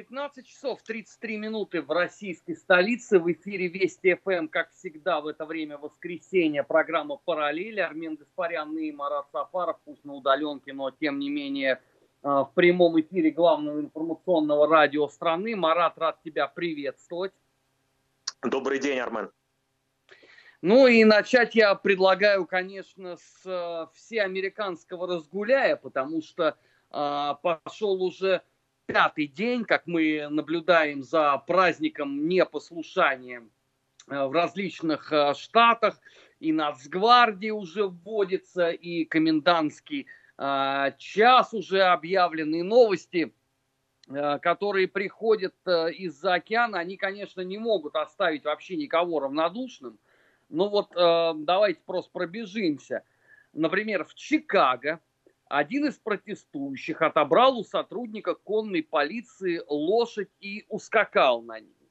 15 часов 33 минуты в российской столице. В эфире Вести ФМ, как всегда, в это время воскресенье. Программа «Параллель». Армен Гаспарян и Марат Сафаров, пусть на удаленке, но тем не менее э, в прямом эфире главного информационного радио страны. Марат, рад тебя приветствовать. Добрый день, Армен. Ну и начать я предлагаю, конечно, с э, всеамериканского разгуляя, потому что э, пошел уже пятый день, как мы наблюдаем за праздником непослушания э, в различных э, штатах. И Нацгвардия уже вводится, и комендантский э, час уже объявлены. новости, которые приходят из-за океана, они, конечно, не могут оставить вообще никого равнодушным. Но вот давайте просто пробежимся. Например, в Чикаго один из протестующих отобрал у сотрудника конной полиции лошадь и ускакал на ней.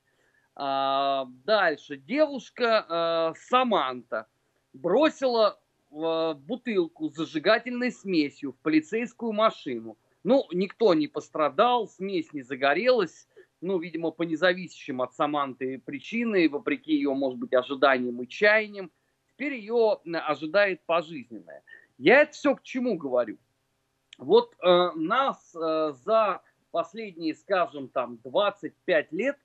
А, дальше. Девушка а, Саманта бросила а, бутылку с зажигательной смесью в полицейскую машину. Ну, никто не пострадал, смесь не загорелась. Ну, видимо, по независящим от Саманты причины, вопреки ее, может быть, ожиданиям и чаяниям, теперь ее ожидает пожизненное. Я это все к чему говорю? Вот э, нас э, за последние, скажем, там 25 лет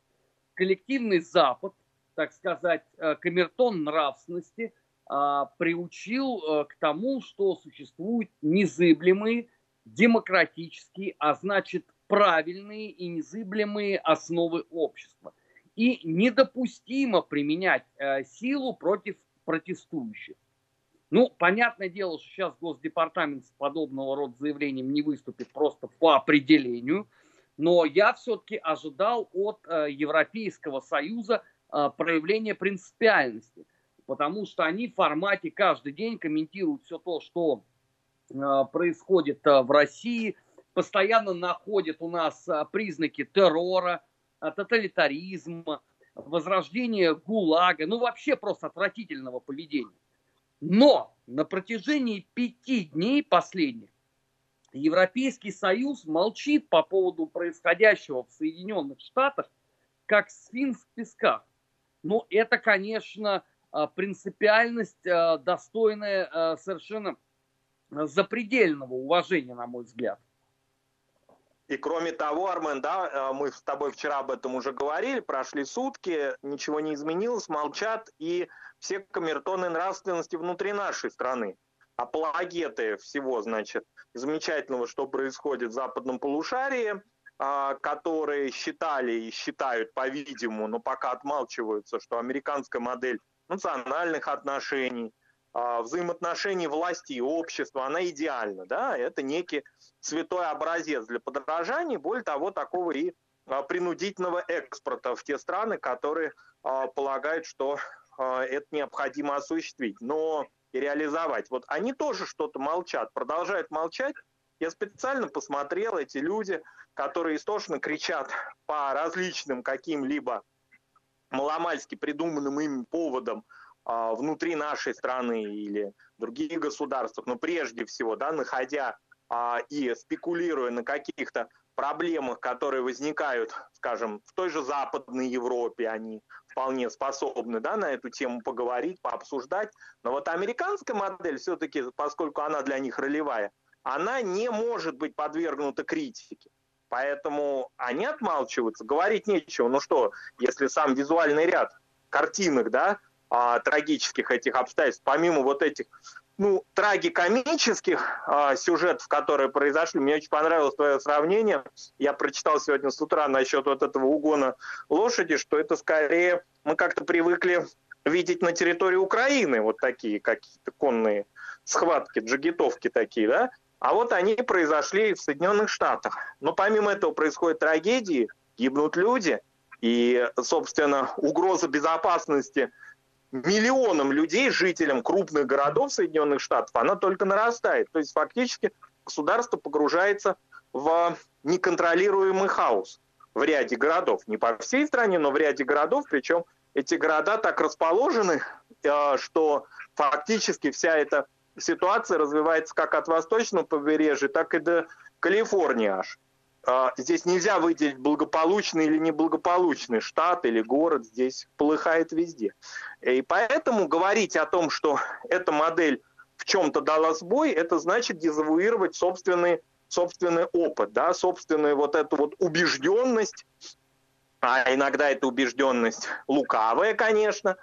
коллективный Запад, так сказать, э, камертон нравственности э, приучил э, к тому, что существуют незыблемые демократические, а значит правильные и незыблемые основы общества. И недопустимо применять э, силу против протестующих. Ну, понятное дело, что сейчас Госдепартамент с подобного рода заявлением не выступит просто по определению, но я все-таки ожидал от э, Европейского Союза э, проявления принципиальности, потому что они в формате каждый день комментируют все то, что э, происходит э, в России, постоянно находят у нас э, признаки террора, э, тоталитаризма, возрождения ГУЛАГа, ну вообще просто отвратительного поведения. Но на протяжении пяти дней последних Европейский Союз молчит по поводу происходящего в Соединенных Штатах, как сфинкс в песках. Но это, конечно, а, принципиальность, а, достойная а, совершенно запредельного уважения, на мой взгляд. И кроме того, Армен, да, мы с тобой вчера об этом уже говорили, прошли сутки, ничего не изменилось, молчат, и все камертоны нравственности внутри нашей страны, апологеты всего, значит, замечательного, что происходит в западном полушарии, а, которые считали и считают, по-видимому, но пока отмалчиваются, что американская модель национальных отношений, взаимоотношений власти и общества, она идеальна, да, это некий святой образец для подражания, более того, такого и а, принудительного экспорта в те страны, которые полагают, что а, это необходимо осуществить, но и реализовать. Вот они тоже что-то молчат, продолжают молчать. Я специально посмотрел эти люди, которые истошно кричат по различным каким-либо маломальски придуманным им поводам а, внутри нашей страны или других государств, но прежде всего, да, находя а, и спекулируя на каких-то проблемах, которые возникают, скажем, в той же Западной Европе, они вполне способны да, на эту тему поговорить, пообсуждать. Но вот американская модель все-таки, поскольку она для них ролевая, она не может быть подвергнута критике. Поэтому они отмалчиваются, говорить нечего. Ну что, если сам визуальный ряд картинок, да, а, трагических этих обстоятельств, помимо вот этих ну, трагикомических а, сюжетов, которые произошли. Мне очень понравилось твое сравнение. Я прочитал сегодня с утра насчет вот этого угона лошади, что это скорее мы как-то привыкли видеть на территории Украины вот такие какие-то конные схватки, джигитовки такие, да? А вот они произошли в Соединенных Штатах. Но помимо этого происходят трагедии, гибнут люди, и, собственно, угроза безопасности – миллионам людей, жителям крупных городов Соединенных Штатов, она только нарастает. То есть фактически государство погружается в неконтролируемый хаос в ряде городов. Не по всей стране, но в ряде городов. Причем эти города так расположены, э, что фактически вся эта ситуация развивается как от восточного побережья, так и до Калифорнии аж. А, здесь нельзя выделить благополучный или неблагополучный штат или город, здесь полыхает везде. И поэтому говорить о том, что эта модель в чем-то дала сбой, это значит дезавуировать собственный, собственный опыт, да, собственную вот эту вот убежденность, а иногда эта убежденность лукавая, конечно,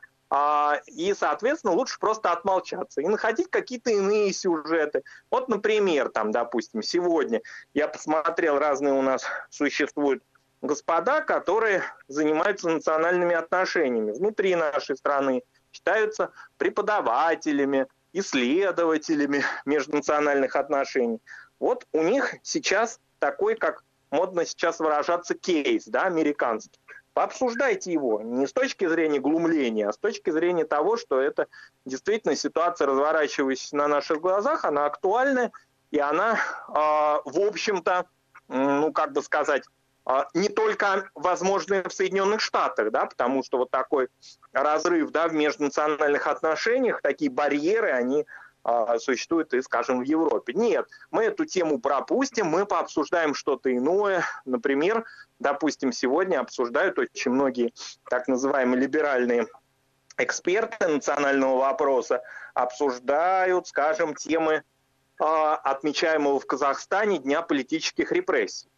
и, соответственно, лучше просто отмолчаться и находить какие-то иные сюжеты. Вот, например, там, допустим, сегодня я посмотрел, разные у нас существуют господа, которые занимаются национальными отношениями внутри нашей страны, считаются преподавателями, исследователями межнациональных отношений. Вот у них сейчас такой, как модно сейчас выражаться, кейс, да, американский. Пообсуждайте его не с точки зрения глумления, а с точки зрения того, что это действительно ситуация, разворачивающаяся на наших глазах, она актуальная, и она, э, в общем-то, ну, как бы сказать, э, не только возможная в Соединенных Штатах, да, потому что вот такой разрыв да, в межнациональных отношениях, такие барьеры, они а, существует и, скажем, в Европе. Нет, мы эту тему пропустим, мы пообсуждаем что-то иное. Например, допустим, сегодня обсуждают очень многие так называемые либеральные эксперты национального вопроса, обсуждают, скажем, темы а, отмечаемого в Казахстане Дня политических репрессий.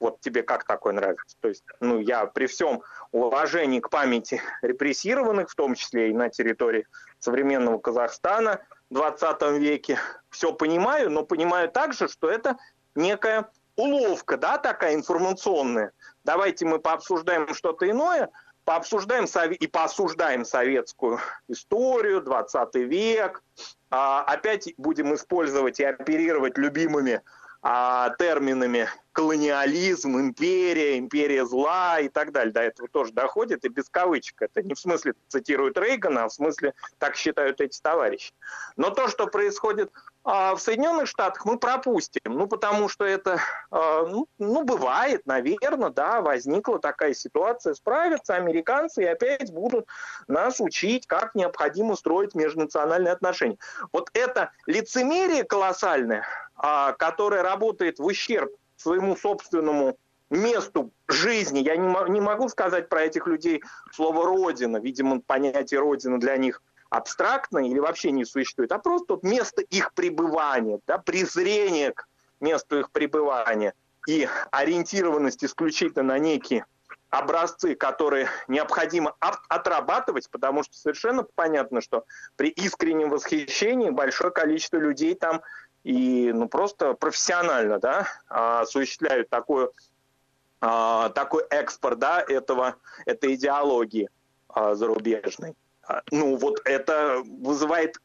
Вот тебе как такое нравится? То есть, ну, я при всем уважении к памяти репрессированных, в том числе и на территории современного Казахстана, 20 веке. Все понимаю, но понимаю также, что это некая уловка, да, такая информационная. Давайте мы пообсуждаем что-то иное, пообсуждаем и поосуждаем советскую историю, 20 век, а, опять будем использовать и оперировать любимыми а, терминами колониализм, империя, империя зла и так далее. До этого тоже доходит, и без кавычек. Это не в смысле цитируют Рейгана, а в смысле так считают эти товарищи. Но то, что происходит а в Соединенных Штатах мы пропустим, ну, потому что это, а, ну, ну, бывает, наверное, да, возникла такая ситуация, справятся американцы и опять будут нас учить, как необходимо строить межнациональные отношения. Вот это лицемерие колоссальное, а, которое работает в ущерб своему собственному месту жизни. Я не, не могу сказать про этих людей слово «родина». Видимо, понятие «родина» для них – абстрактно или вообще не существует, а просто вот место их пребывания, да, презрение к месту их пребывания и ориентированность исключительно на некие образцы, которые необходимо отрабатывать, потому что совершенно понятно, что при искреннем восхищении большое количество людей там и ну, просто профессионально да, осуществляют такую, а, такой экспорт да, этого, этой идеологии а, зарубежной. А, ну вот это вызывает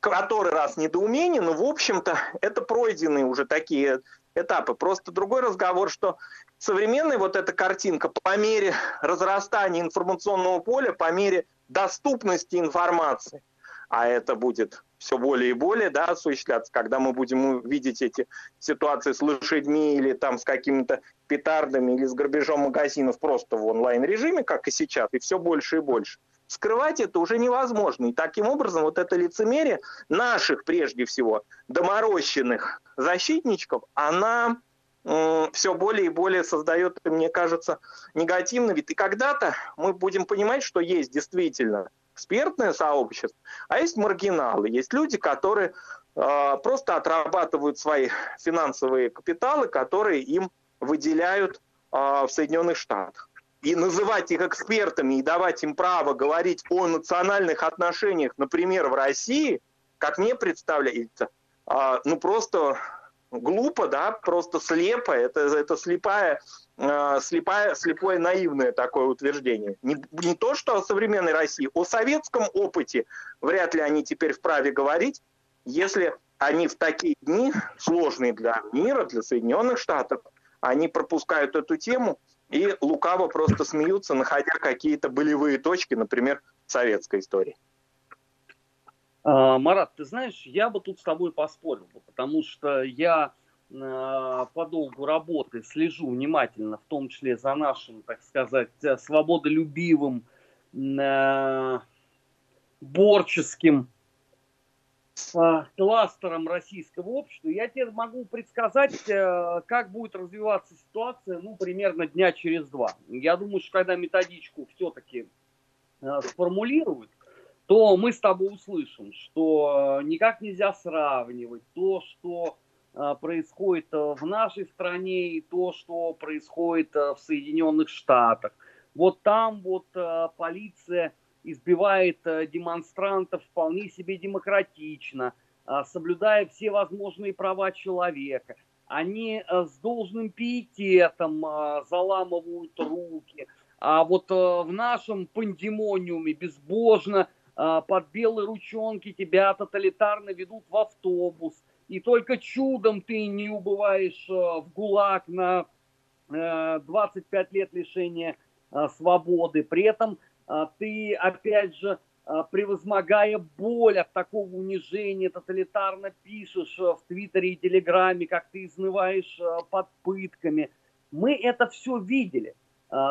который раз недоумение, но в общем-то это пройденные уже такие этапы. Просто другой разговор, что современная вот эта картинка по мере разрастания информационного поля, по мере доступности информации, а это будет все более и более да, осуществляться, когда мы будем видеть эти ситуации с лошадьми или там с какими-то петардами или с грабежом магазинов просто в онлайн-режиме, как и сейчас, и все больше и больше – скрывать это уже невозможно. И таким образом вот это лицемерие наших, прежде всего, доморощенных защитничков, она все более и более создает, мне кажется, негативный вид. И когда-то мы будем понимать, что есть действительно экспертное сообщество, а есть маргиналы, есть люди, которые э, просто отрабатывают свои финансовые капиталы, которые им выделяют э, в Соединенных Штатах и называть их экспертами и давать им право говорить о национальных отношениях, например, в России, как мне представляется, а, ну просто глупо, да, просто слепо, это, это слепая, а, слепая, слепое наивное такое утверждение. Не, не то, что о современной России, о советском опыте вряд ли они теперь вправе говорить, если они в такие дни, сложные для мира, для Соединенных Штатов, они пропускают эту тему – и лукаво просто смеются, находя какие-то болевые точки, например, советской истории. А, Марат, ты знаешь, я бы тут с тобой поспорил, потому что я а, по долгу работы слежу внимательно, в том числе за нашим, так сказать, свободолюбивым, а, борческим кластером российского общества, я тебе могу предсказать, э, как будет развиваться ситуация, ну, примерно дня через два. Я думаю, что когда методичку все-таки э, сформулируют, то мы с тобой услышим, что никак нельзя сравнивать то, что происходит в нашей стране и то, что происходит в Соединенных Штатах. Вот там вот полиция избивает э, демонстрантов вполне себе демократично, а, соблюдая все возможные права человека. Они э, с должным пиететом заламывают руки. А вот э, в нашем пандемониуме безбожно под белые ручонки тебя тоталитарно ведут в автобус. И только чудом ты не убываешь в ГУЛАГ на 25 лет лишения свободы. При этом ты, опять же, а, превозмогая боль от такого унижения, тоталитарно пишешь а, в Твиттере и Телеграме, как ты изнываешь под пытками. Мы это все видели.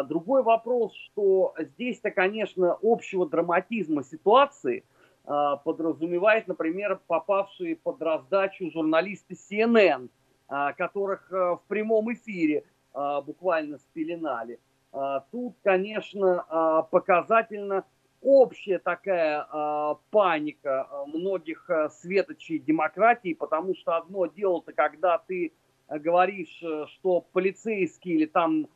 Другой вопрос, что здесь-то, конечно, общего драматизма ситуации подразумевает, например, попавшие под раздачу журналисты CNN, которых в прямом эфире буквально спеленали. А, тут, конечно, а, показательно общая такая а, паника многих светочей демократии, потому что одно дело-то, когда ты говоришь, что полицейские или там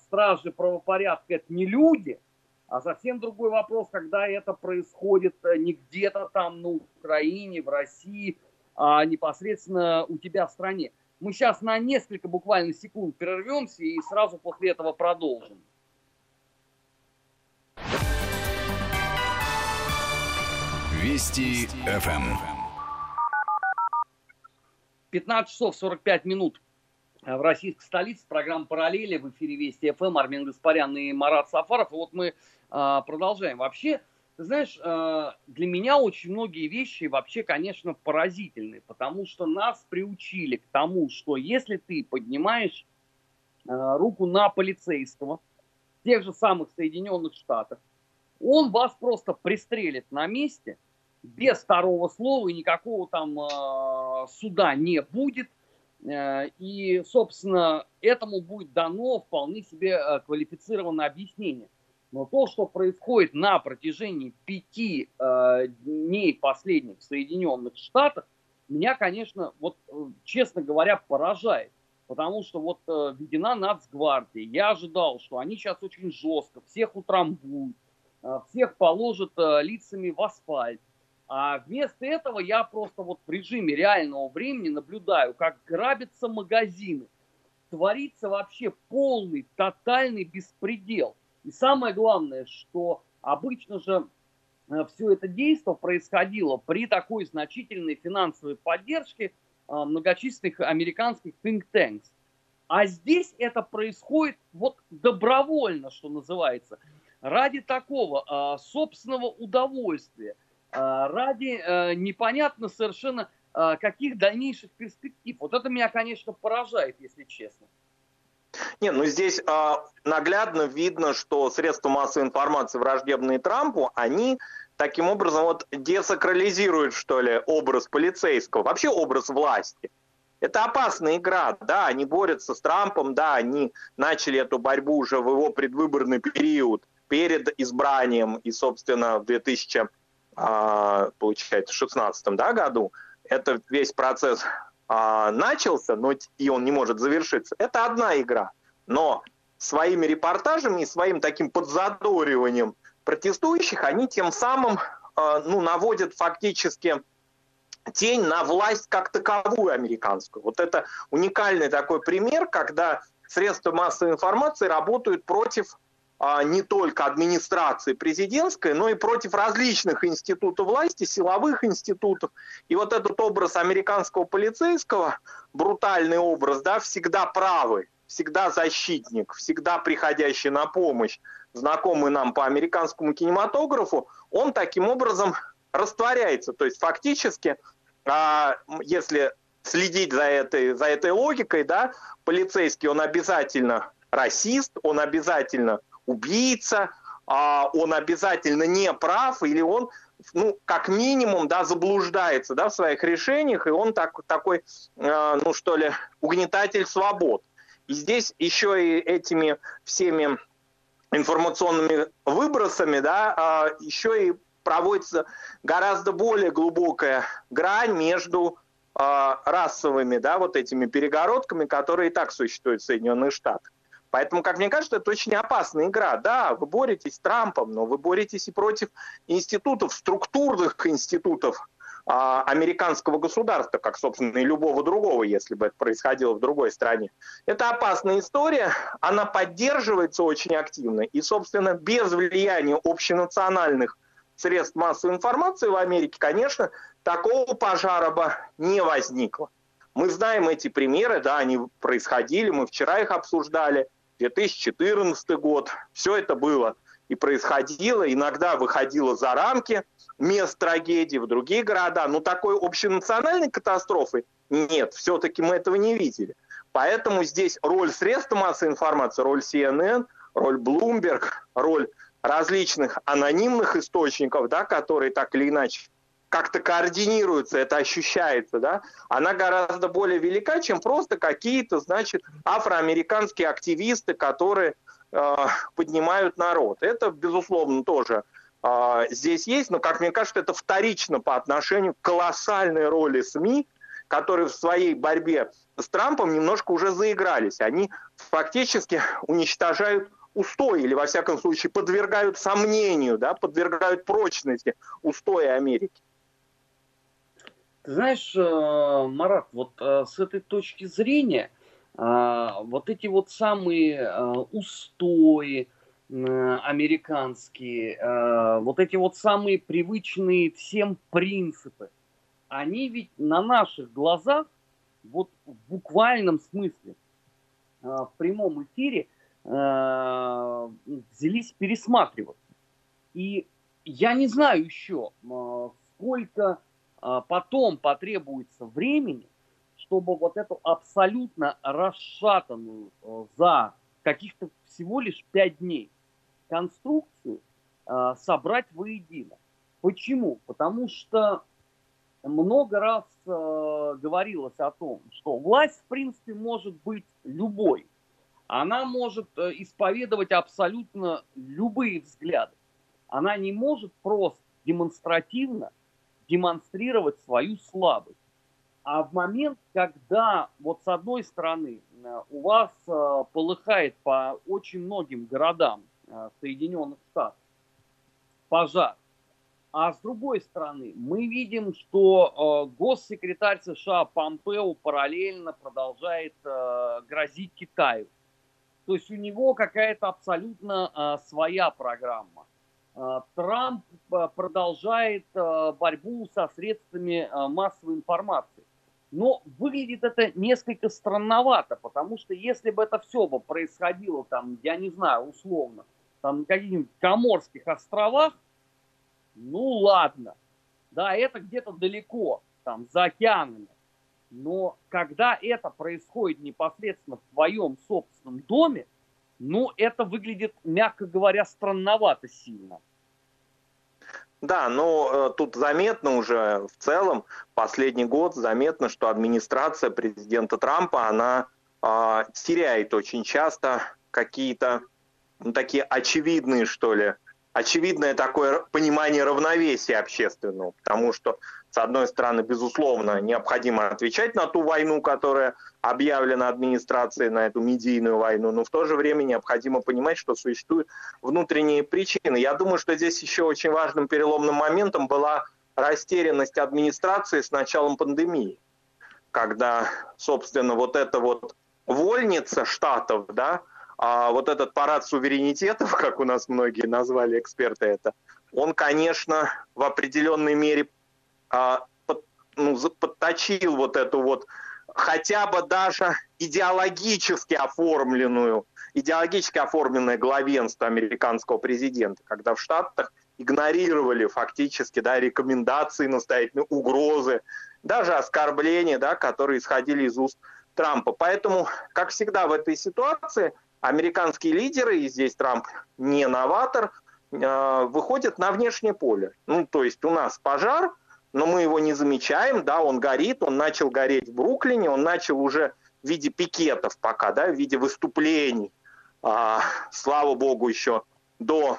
стражи правопорядка это не люди, а совсем другой вопрос, когда это происходит не где-то там на Украине, в России, а непосредственно у тебя в стране. Мы сейчас на несколько буквально секунд прервемся и сразу после этого продолжим. Вести ФМ. 15 часов 45 минут в российской столице. Программа «Параллели» в эфире Вести ФМ. Армен Гаспарян и Марат Сафаров. И вот мы а, продолжаем. Вообще, знаешь, э, для меня очень многие вещи вообще, конечно, поразительны, потому что нас приучили к тому, что если ты поднимаешь э, руку на полицейского тех же самых Соединенных Штатах, он вас просто пристрелит на месте, без второго слова, и никакого там э, суда не будет. И, собственно, этому будет дано вполне себе квалифицированное объяснение. Но то, что происходит на протяжении пяти э, дней последних в Соединенных Штатах, меня, конечно, вот, э, честно говоря, поражает. Потому что вот э, введена нацгвардия. Я ожидал, что они сейчас очень жестко всех утрамбуют, э, всех положат э, лицами в асфальт. А вместо этого я просто вот в режиме реального времени наблюдаю, как грабятся магазины. Творится вообще полный, тотальный беспредел. И самое главное, что обычно же э, все это действие происходило при такой значительной финансовой поддержке э, многочисленных американских think tanks. А здесь это происходит вот добровольно, что называется, ради такого э, собственного удовольствия, ради непонятно совершенно каких дальнейших перспектив. Вот это меня, конечно, поражает, если честно. Не, ну здесь э, наглядно видно, что средства массовой информации, враждебные Трампу, они таким образом вот десакрализируют, что ли, образ полицейского, вообще образ власти. Это опасная игра, да, они борются с Трампом, да, они начали эту борьбу уже в его предвыборный период, перед избранием, и, собственно, в 2000, а, получается, 16 да, году, это весь процесс а, начался, но и он не может завершиться, это одна игра. Но своими репортажами и своим таким подзадориванием протестующих они тем самым а, ну, наводят фактически тень на власть как таковую американскую. Вот это уникальный такой пример, когда средства массовой информации работают против не только администрации президентской, но и против различных институтов власти, силовых институтов. И вот этот образ американского полицейского, брутальный образ, да, всегда правый, всегда защитник, всегда приходящий на помощь, знакомый нам по американскому кинематографу, он таким образом растворяется. То есть фактически, а, если следить за этой, за этой логикой, да, полицейский, он обязательно расист, он обязательно убийца, а он обязательно не прав, или он ну, как минимум, да, заблуждается, да, в своих решениях, и он так, такой, э, ну, что ли, угнетатель свобод. И здесь еще и этими всеми информационными выбросами, да, э, еще и проводится гораздо более глубокая грань между расовыми, да, вот этими перегородками, которые и так существуют в Соединенных Штатах. Поэтому, как мне кажется, это очень опасная игра. Да, вы боретесь с Трампом, но вы боретесь и против институтов, структурных институтов а, американского государства, как, собственно, и любого другого, если бы это происходило в другой стране. Это опасная история, она поддерживается очень активно, и, собственно, без влияния общенациональных средств массовой информации в Америке, конечно, такого пожара бы не возникло. Мы знаем эти примеры, да, они происходили, мы вчера их обсуждали – 2014 год. Все это было и происходило, иногда выходило за рамки мест трагедии в другие города. Но такой общенациональной катастрофы нет, все-таки мы этого не видели. Поэтому здесь роль средств массовой информации, роль CNN, роль Bloomberg, роль различных анонимных источников, да, которые так или иначе как-то координируется, это ощущается, да, она гораздо более велика, чем просто какие-то, значит, афроамериканские активисты, которые э, поднимают народ. Это, безусловно, тоже э, здесь есть, но, как мне кажется, это вторично по отношению к колоссальной роли СМИ, которые в своей борьбе с Трампом немножко уже заигрались. Они фактически уничтожают устои, или, во всяком случае, подвергают сомнению, да, подвергают прочности устои Америки. Ты знаешь, э, Марат, вот э, с этой точки зрения, э, вот эти вот самые устои американские, вот эти вот самые привычные всем принципы, они ведь на наших глазах, вот в буквальном смысле, в прямом эфире, взялись пересматриваться. И я не знаю еще, сколько потом потребуется времени, чтобы вот эту абсолютно расшатанную э, за каких-то всего лишь пять дней конструкцию э, собрать воедино. Почему? Потому что много раз э, говорилось о том, что власть, в принципе, может быть любой. Она может исповедовать абсолютно любые взгляды. Она не может просто демонстративно демонстрировать свою слабость. А в момент, когда вот с одной стороны э, у вас э, полыхает по очень многим городам э, Соединенных Штатов пожар, а с другой стороны мы видим, что госсекретарь США Помпео параллельно продолжает грозить Китаю. То есть у него какая-то абсолютно своя программа. А, Трамп а, продолжает а, борьбу со средствами массовой информации. Но выглядит это несколько странновато, потому что если бы это все бы происходило там, я не знаю, условно, там на каких-нибудь Коморских островах, ну ладно, да, это где-то далеко, там, за океанами. Но когда это происходит непосредственно в твоем собственном доме, ну, это выглядит, мягко говоря, странновато сильно. Да, но э, тут заметно уже в целом, последний год заметно, что администрация президента Трампа, она э, теряет очень часто какие-то ну, такие очевидные, что ли, очевидное такое понимание равновесия общественного, потому что с одной стороны, безусловно, необходимо отвечать на ту войну, которая объявлена администрацией, на эту медийную войну, но в то же время необходимо понимать, что существуют внутренние причины. Я думаю, что здесь еще очень важным переломным моментом была растерянность администрации с началом пандемии, когда, собственно, вот эта вот вольница штатов, да, а вот этот парад суверенитетов, как у нас многие назвали эксперты это, он, конечно, в определенной мере под, ну, подточил вот эту вот хотя бы даже идеологически оформленную, идеологически оформленное главенство американского президента, когда в Штатах игнорировали фактически да, рекомендации, настоятельные угрозы, даже оскорбления, да, которые исходили из уст Трампа. Поэтому, как всегда в этой ситуации, американские лидеры, и здесь Трамп не новатор, э, выходят на внешнее поле. Ну, то есть у нас пожар, но мы его не замечаем, да, он горит, он начал гореть в Бруклине, он начал уже в виде пикетов пока, да, в виде выступлений. А, слава богу, еще до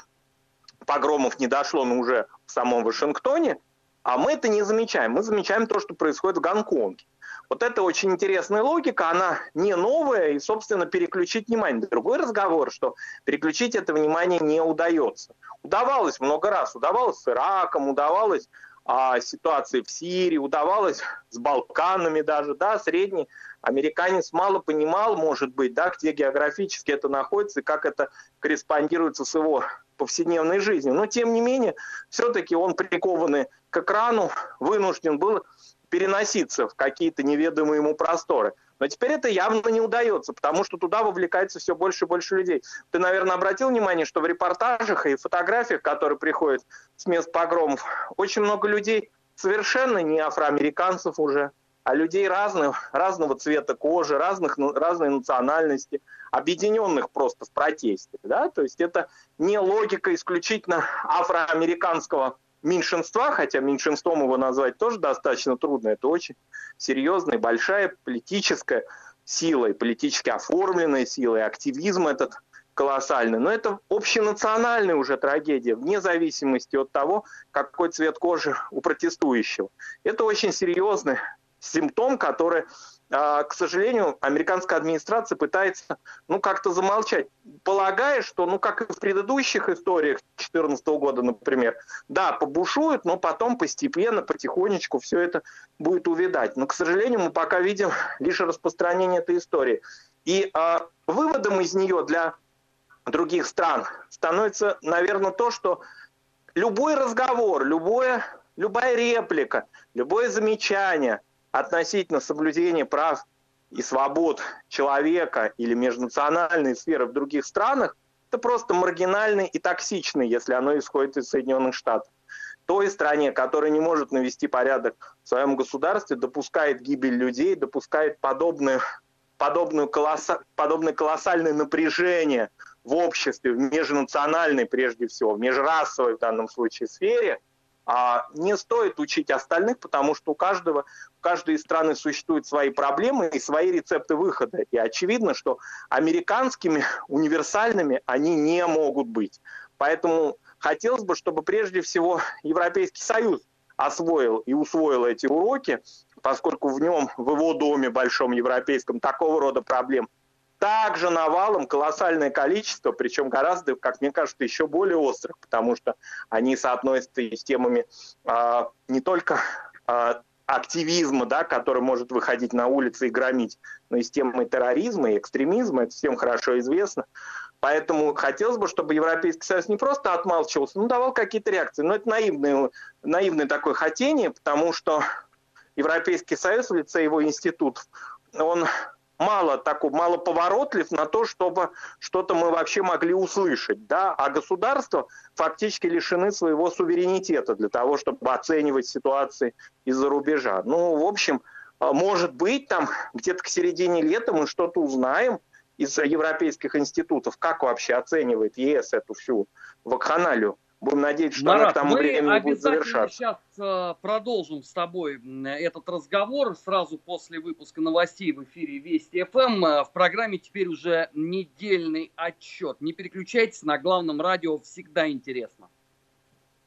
погромов не дошло, но уже в самом Вашингтоне, а мы это не замечаем. Мы замечаем то, что происходит в Гонконге. Вот это очень интересная логика, она не новая, и, собственно, переключить внимание. Другой разговор, что переключить это внимание не удается. Удавалось много раз, удавалось с Ираком, удавалось а, ситуации в Сирии, удавалось с Балканами даже, да, средний американец мало понимал, может быть, да, где географически это находится и как это корреспондируется с его повседневной жизнью. Но, тем не менее, все-таки он прикованный к экрану, вынужден был переноситься в какие-то неведомые ему просторы. Но теперь это явно не удается, потому что туда вовлекается все больше и больше людей. Ты, наверное, обратил внимание, что в репортажах и фотографиях, которые приходят с мест погромов, очень много людей совершенно не афроамериканцев уже, а людей разных, разного цвета кожи, разных, разной национальности, объединенных просто в протесте. Да? То есть это не логика исключительно афроамериканского меньшинства, хотя меньшинством его назвать тоже достаточно трудно, это очень серьезная, большая политическая сила, и политически оформленная сила, и активизм этот колоссальный. Но это общенациональная уже трагедия, вне зависимости от того, какой цвет кожи у протестующего. Это очень серьезный симптом, который к сожалению, американская администрация пытается, ну, как-то замолчать, полагая, что, ну, как и в предыдущих историях 2014 года, например, да, побушуют, но потом постепенно, потихонечку все это будет увидать. Но, к сожалению, мы пока видим лишь распространение этой истории. И э, выводом из нее для других стран становится, наверное, то, что любой разговор, любое, любая реплика, любое замечание – относительно соблюдения прав и свобод человека или межнациональной сферы в других странах, это просто маргинальный и токсичный, если оно исходит из Соединенных Штатов. Той стране, которая не может навести порядок в своем государстве, допускает гибель людей, допускает подобное, подобную колосса, подобное колоссальное напряжение в обществе, в межнациональной прежде всего, в межрасовой в данном случае сфере – а не стоит учить остальных, потому что у каждого, у каждой страны существуют свои проблемы и свои рецепты выхода. И очевидно, что американскими универсальными они не могут быть. Поэтому хотелось бы, чтобы прежде всего Европейский Союз освоил и усвоил эти уроки, поскольку в нем, в его доме большом европейском, такого рода проблем также навалом колоссальное количество, причем гораздо, как мне кажется, еще более острых, потому что они соотносятся и с темами э, не только э, активизма, да, который может выходить на улицы и громить, но и с темой терроризма и экстремизма, это всем хорошо известно. Поэтому хотелось бы, чтобы Европейский Союз не просто отмалчивался, но давал какие-то реакции. Но это наивное, наивное такое хотение, потому что Европейский Союз в лице его институтов, он мало такой, мало поворотлив на то, чтобы что-то мы вообще могли услышать, да, а государства фактически лишены своего суверенитета для того, чтобы оценивать ситуации из-за рубежа. Ну, в общем, а, может быть, там где-то к середине лета мы что-то узнаем из европейских институтов, как вообще оценивает ЕС эту всю вакханалию. Будем надеяться, что Марат, она к тому времени будет завершаться. сейчас э, продолжим с тобой этот разговор сразу после выпуска новостей в эфире Вести ФМ. Э, в программе теперь уже недельный отчет. Не переключайтесь, на главном радио всегда интересно.